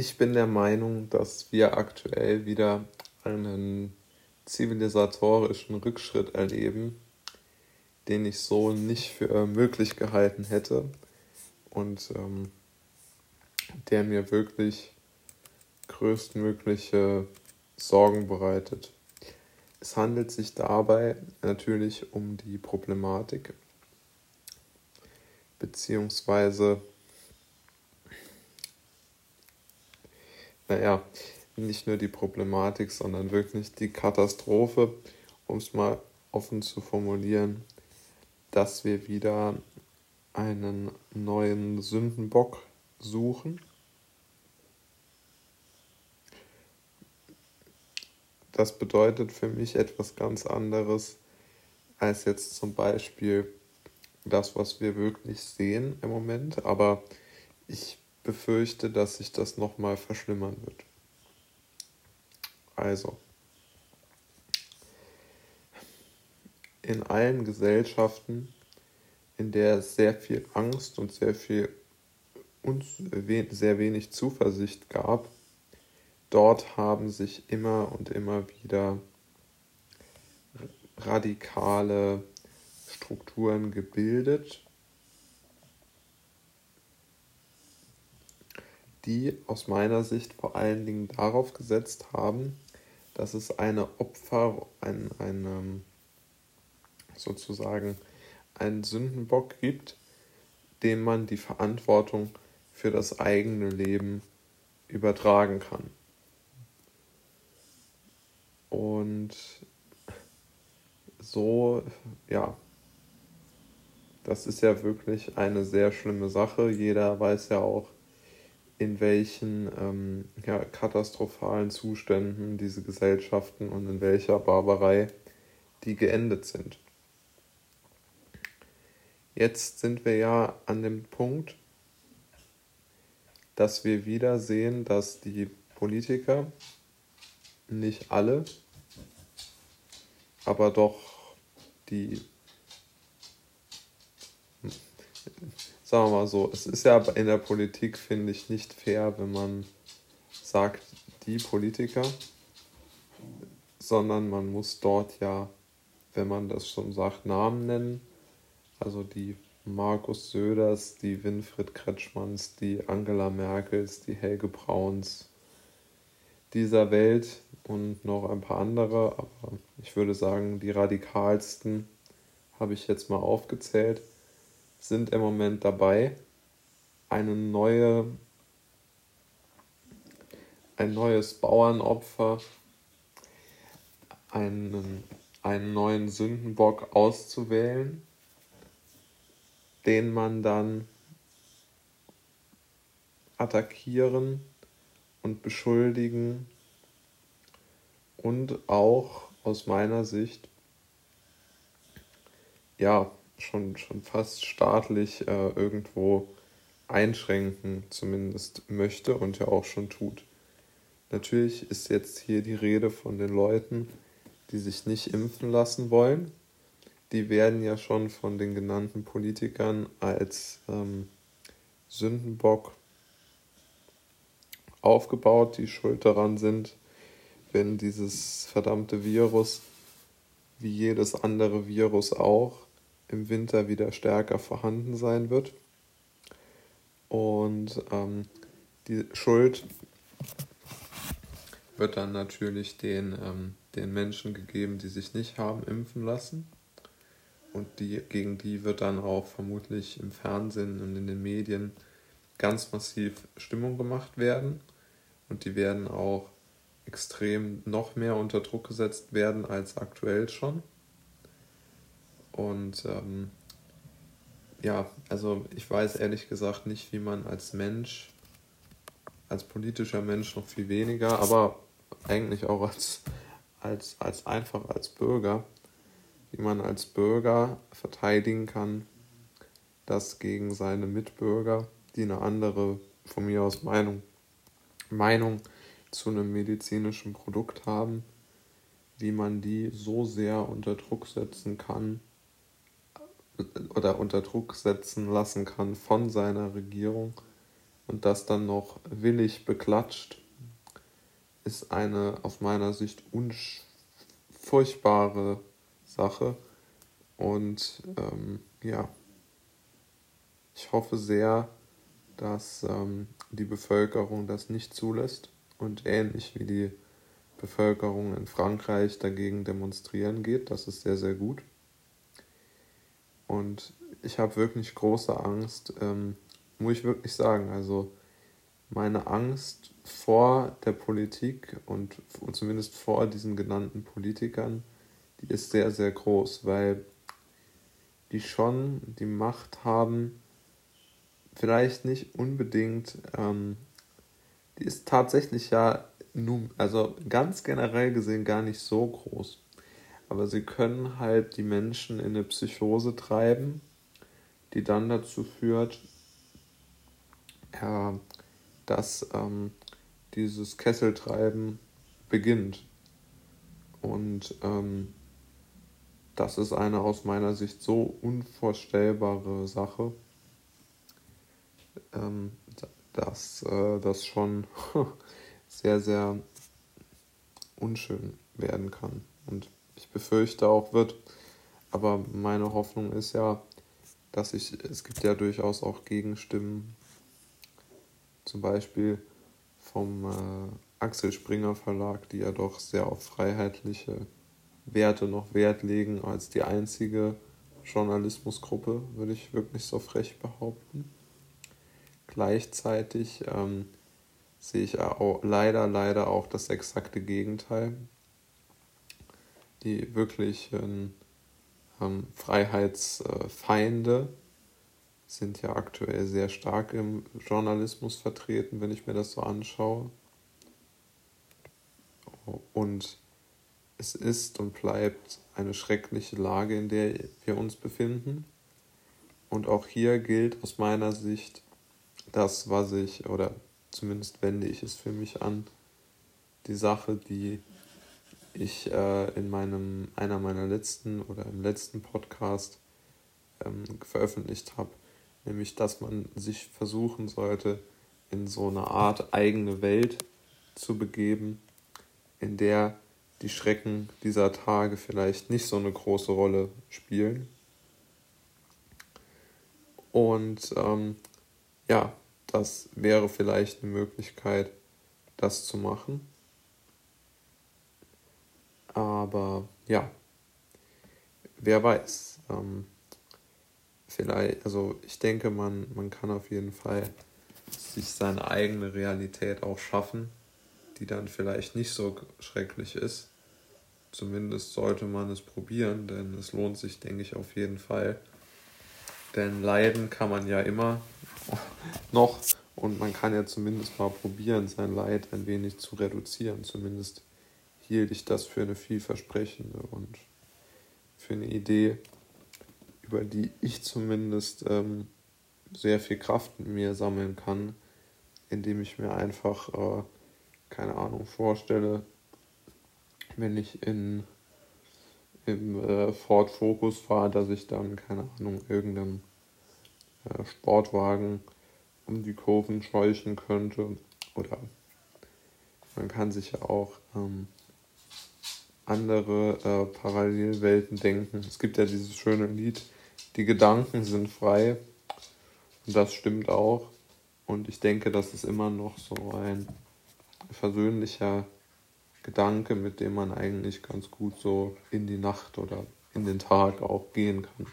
ich bin der Meinung, dass wir aktuell wieder einen zivilisatorischen Rückschritt erleben, den ich so nicht für möglich gehalten hätte und ähm, der mir wirklich größtmögliche Sorgen bereitet. Es handelt sich dabei natürlich um die Problematik beziehungsweise naja, nicht nur die Problematik, sondern wirklich die Katastrophe, um es mal offen zu formulieren, dass wir wieder einen neuen Sündenbock suchen. Das bedeutet für mich etwas ganz anderes als jetzt zum Beispiel das, was wir wirklich sehen im Moment. Aber ich befürchte, dass sich das nochmal verschlimmern wird. Also, in allen Gesellschaften, in der es sehr viel Angst und sehr viel und sehr wenig Zuversicht gab, dort haben sich immer und immer wieder radikale Strukturen gebildet die aus meiner Sicht vor allen Dingen darauf gesetzt haben, dass es eine Opfer, ein, ein ähm, sozusagen einen Sündenbock gibt, dem man die Verantwortung für das eigene Leben übertragen kann. Und so, ja, das ist ja wirklich eine sehr schlimme Sache. Jeder weiß ja auch, in welchen ähm, ja, katastrophalen Zuständen diese Gesellschaften und in welcher Barbarei die geendet sind. Jetzt sind wir ja an dem Punkt, dass wir wieder sehen, dass die Politiker, nicht alle, aber doch die sagen wir mal so, es ist ja in der Politik, finde ich, nicht fair, wenn man sagt, die Politiker, sondern man muss dort ja, wenn man das schon sagt, Namen nennen. Also die Markus Söders, die Winfried Kretschmanns, die Angela Merkels, die Helge Brauns dieser Welt und noch ein paar andere, aber ich würde sagen, die radikalsten habe ich jetzt mal aufgezählt sind im Moment dabei, eine neue, ein neues Bauernopfer, einen, einen neuen Sündenbock auszuwählen, den man dann attackieren und beschuldigen und auch aus meiner Sicht ja schon, schon fast staatlich äh, irgendwo einschränken zumindest möchte und ja auch schon tut. Natürlich ist jetzt hier die Rede von den Leuten, die sich nicht impfen lassen wollen. Die werden ja schon von den genannten Politikern als ähm, Sündenbock aufgebaut, die schuld daran sind, wenn dieses verdammte Virus, wie jedes andere Virus auch, im Winter wieder stärker vorhanden sein wird. Und ähm, die Schuld wird dann natürlich den, ähm, den Menschen gegeben, die sich nicht haben impfen lassen. Und die, gegen die wird dann auch vermutlich im Fernsehen und in den Medien ganz massiv Stimmung gemacht werden. Und die werden auch extrem noch mehr unter Druck gesetzt werden als aktuell schon. Und ähm, ja, also ich weiß ehrlich gesagt nicht, wie man als Mensch, als politischer Mensch noch viel weniger, aber eigentlich auch als, als, als einfach als Bürger, wie man als Bürger verteidigen kann, dass gegen seine Mitbürger, die eine andere, von mir aus Meinung, Meinung zu einem medizinischen Produkt haben, wie man die so sehr unter Druck setzen kann, oder unter Druck setzen lassen kann von seiner Regierung und das dann noch willig beklatscht, ist eine aus meiner Sicht furchtbare Sache. Und ähm, ja, ich hoffe sehr, dass ähm, die Bevölkerung das nicht zulässt und ähnlich wie die Bevölkerung in Frankreich dagegen demonstrieren geht. Das ist sehr, sehr gut. Und ich habe wirklich große Angst, ähm, muss ich wirklich sagen. Also meine Angst vor der Politik und, und zumindest vor diesen genannten Politikern, die ist sehr, sehr groß, weil die schon die Macht haben, vielleicht nicht unbedingt, ähm, die ist tatsächlich ja nun, also ganz generell gesehen gar nicht so groß. Aber sie können halt die Menschen in eine Psychose treiben, die dann dazu führt, ja, dass ähm, dieses Kesseltreiben beginnt. Und ähm, das ist eine aus meiner Sicht so unvorstellbare Sache, ähm, dass äh, das schon sehr, sehr unschön werden kann. Und ich befürchte auch wird. Aber meine Hoffnung ist ja, dass ich, es gibt ja durchaus auch Gegenstimmen, zum Beispiel vom äh, Axel Springer Verlag, die ja doch sehr auf freiheitliche Werte noch Wert legen als die einzige Journalismusgruppe, würde ich wirklich so frech behaupten. Gleichzeitig ähm, sehe ich auch, leider, leider auch das exakte Gegenteil. Die wirklichen ähm, Freiheitsfeinde sind ja aktuell sehr stark im Journalismus vertreten, wenn ich mir das so anschaue. Und es ist und bleibt eine schreckliche Lage, in der wir uns befinden. Und auch hier gilt aus meiner Sicht das, was ich, oder zumindest wende ich es für mich an, die Sache, die ich äh, in meinem, einer meiner letzten oder im letzten Podcast ähm, veröffentlicht habe, nämlich dass man sich versuchen sollte, in so eine Art eigene Welt zu begeben, in der die Schrecken dieser Tage vielleicht nicht so eine große Rolle spielen. Und ähm, ja, das wäre vielleicht eine Möglichkeit, das zu machen. Aber ja, wer weiß. Ähm, vielleicht, also ich denke, man, man kann auf jeden Fall sich seine eigene Realität auch schaffen, die dann vielleicht nicht so schrecklich ist. Zumindest sollte man es probieren, denn es lohnt sich, denke ich, auf jeden Fall. Denn leiden kann man ja immer noch und man kann ja zumindest mal probieren, sein Leid ein wenig zu reduzieren. Zumindest hielt ich das für eine vielversprechende und für eine Idee, über die ich zumindest ähm, sehr viel Kraft mit mir sammeln kann, indem ich mir einfach, äh, keine Ahnung, vorstelle, wenn ich in im äh, Ford Focus fahre, dass ich dann, keine Ahnung, irgendeinem äh, Sportwagen um die Kurven scheuchen könnte. Oder man kann sich ja auch ähm, andere äh, Parallelwelten denken. Es gibt ja dieses schöne Lied, die Gedanken sind frei. Und das stimmt auch. Und ich denke, das ist immer noch so ein versöhnlicher Gedanke, mit dem man eigentlich ganz gut so in die Nacht oder in den Tag auch gehen kann.